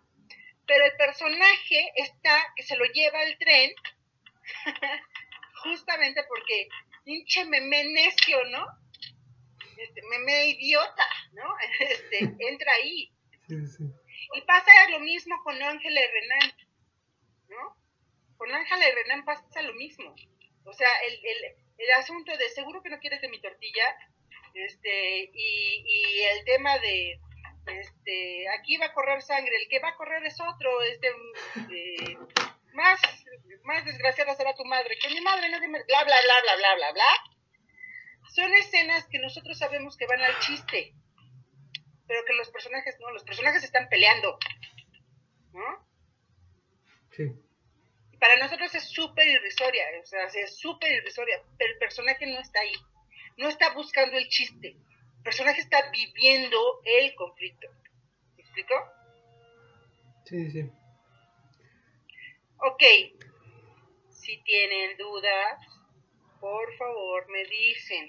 Pero el personaje está, que se lo lleva al tren, justamente porque pinche meme necio, ¿no? Este, meme idiota, ¿no? Este, entra ahí. Y pasa lo mismo con Ángela y Renan, ¿no? Con Ángela y Renan pasa lo mismo. O sea, el, el, el asunto de seguro que no quieres de mi tortilla, este, y, y el tema de, este, aquí va a correr sangre, el que va a correr es otro, este, eh, más, más desgraciada será tu madre, que mi madre no bla, bla, bla, bla, bla, bla, bla. Son escenas que nosotros sabemos que van al chiste, pero que los personajes no, los personajes están peleando, ¿no? Sí. Para nosotros es súper irrisoria, o sea, es súper irrisoria, pero el personaje no está ahí, no está buscando el chiste, el personaje está viviendo el conflicto. ¿Me explico? Sí, sí. Ok, si tienen dudas, por favor me dicen.